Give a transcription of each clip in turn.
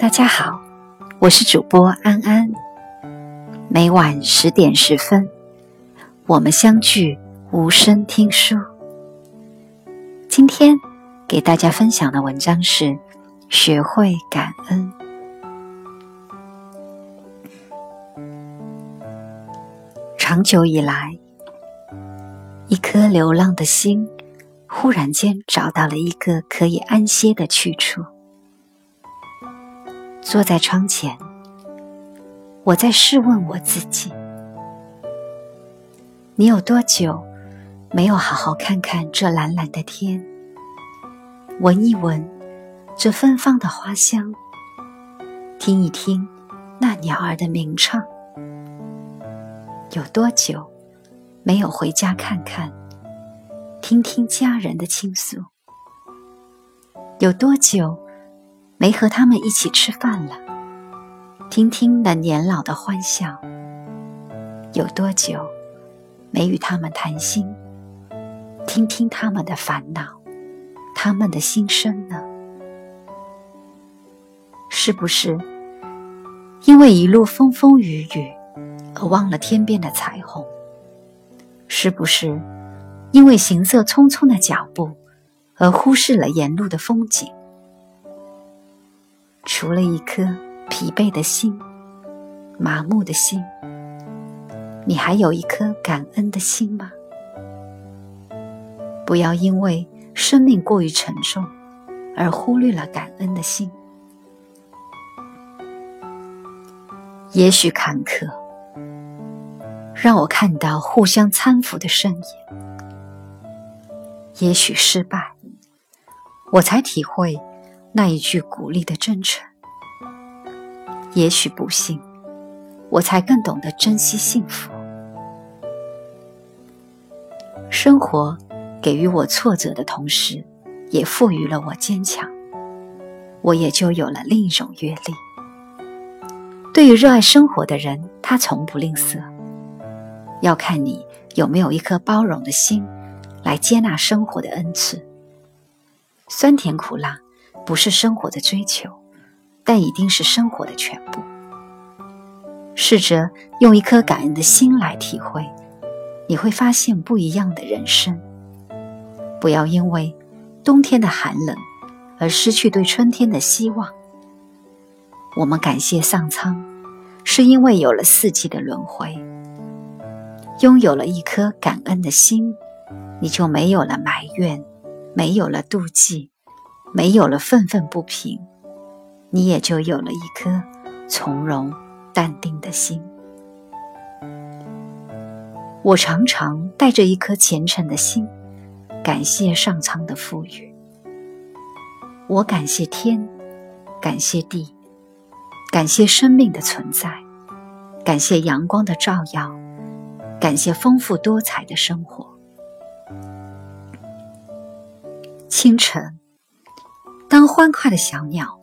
大家好，我是主播安安。每晚十点十分，我们相聚无声听书。今天给大家分享的文章是：学会感恩。长久以来，一颗流浪的心，忽然间找到了一个可以安歇的去处。坐在窗前，我在试问我自己：你有多久没有好好看看这蓝蓝的天，闻一闻这芬芳的花香，听一听那鸟儿的鸣唱？有多久没有回家看看，听听家人的倾诉？有多久？没和他们一起吃饭了，听听那年老的欢笑。有多久没与他们谈心，听听他们的烦恼，他们的心声呢？是不是因为一路风风雨雨而忘了天边的彩虹？是不是因为行色匆匆的脚步而忽视了沿路的风景？除了一颗疲惫的心、麻木的心，你还有一颗感恩的心吗？不要因为生命过于沉重而忽略了感恩的心。也许坎坷让我看到互相搀扶的身影；也许失败，我才体会。那一句鼓励的真诚，也许不幸，我才更懂得珍惜幸福。生活给予我挫折的同时，也赋予了我坚强，我也就有了另一种阅历。对于热爱生活的人，他从不吝啬，要看你有没有一颗包容的心，来接纳生活的恩赐，酸甜苦辣。不是生活的追求，但一定是生活的全部。试着用一颗感恩的心来体会，你会发现不一样的人生。不要因为冬天的寒冷而失去对春天的希望。我们感谢上苍，是因为有了四季的轮回。拥有了一颗感恩的心，你就没有了埋怨，没有了妒忌。没有了愤愤不平，你也就有了一颗从容淡定的心。我常常带着一颗虔诚的心，感谢上苍的赋予。我感谢天，感谢地，感谢生命的存在，感谢阳光的照耀，感谢丰富多彩的生活。清晨。当欢快的小鸟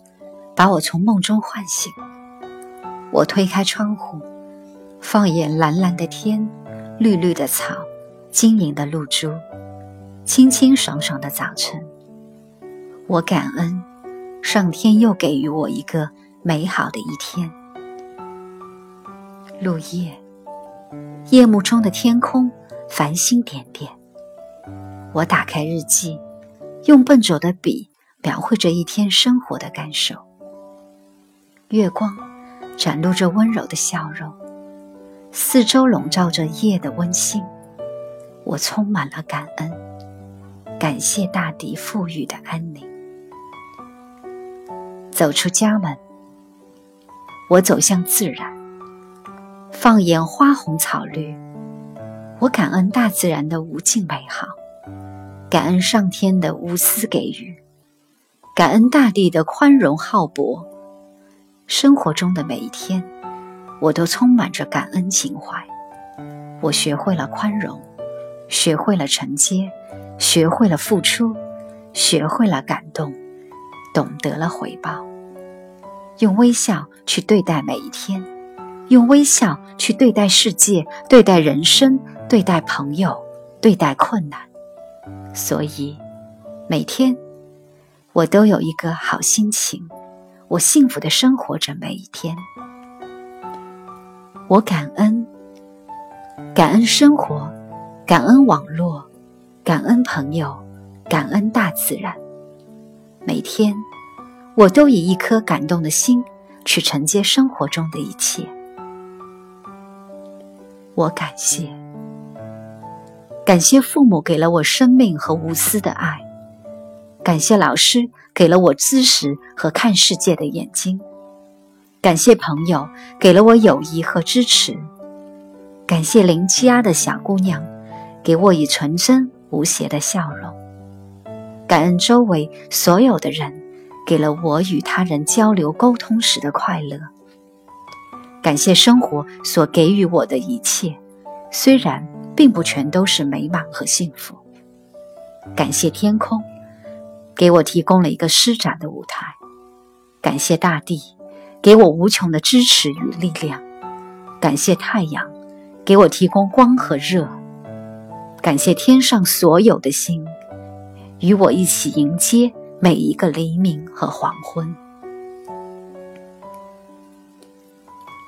把我从梦中唤醒，我推开窗户，放眼蓝蓝的天、绿绿的草、晶莹的露珠、清清爽爽的早晨，我感恩上天又给予我一个美好的一天。入夜，夜幕中的天空繁星点点。我打开日记，用笨拙的笔。描绘着一天生活的感受。月光展露着温柔的笑容，四周笼罩着夜的温馨。我充满了感恩，感谢大地赋予的安宁。走出家门，我走向自然，放眼花红草绿，我感恩大自然的无尽美好，感恩上天的无私给予。感恩大地的宽容浩博，生活中的每一天，我都充满着感恩情怀。我学会了宽容，学会了承接，学会了付出，学会了感动，懂得了回报。用微笑去对待每一天，用微笑去对待世界，对待人生，对待朋友，对待困难。所以，每天。我都有一个好心情，我幸福的生活着每一天。我感恩，感恩生活，感恩网络，感恩朋友，感恩大自然。每天，我都以一颗感动的心去承接生活中的一切。我感谢，感谢父母给了我生命和无私的爱，感谢老师给了我知识和看世界的眼睛，感谢朋友给了我友谊和支持，感谢邻家的小姑娘给我以纯真无邪的笑容，感恩周围所有的人给了我与他人交流沟通时的快乐。感谢生活所给予我的一切，虽然并不全都是美满和幸福。感谢天空，给我提供了一个施展的舞台。感谢大地，给我无穷的支持与力量。感谢太阳，给我提供光和热。感谢天上所有的星，与我一起迎接每一个黎明和黄昏。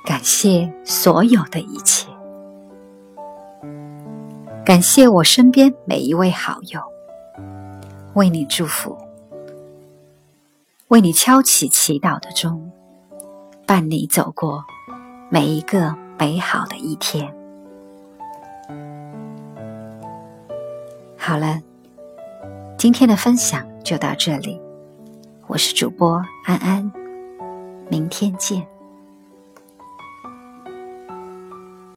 感谢所有的一切，感谢我身边每一位好友，为你祝福，为你敲起祈祷的钟，伴你走过每一个美好的一天。好了，今天的分享就到这里，我是主播安安，明天见。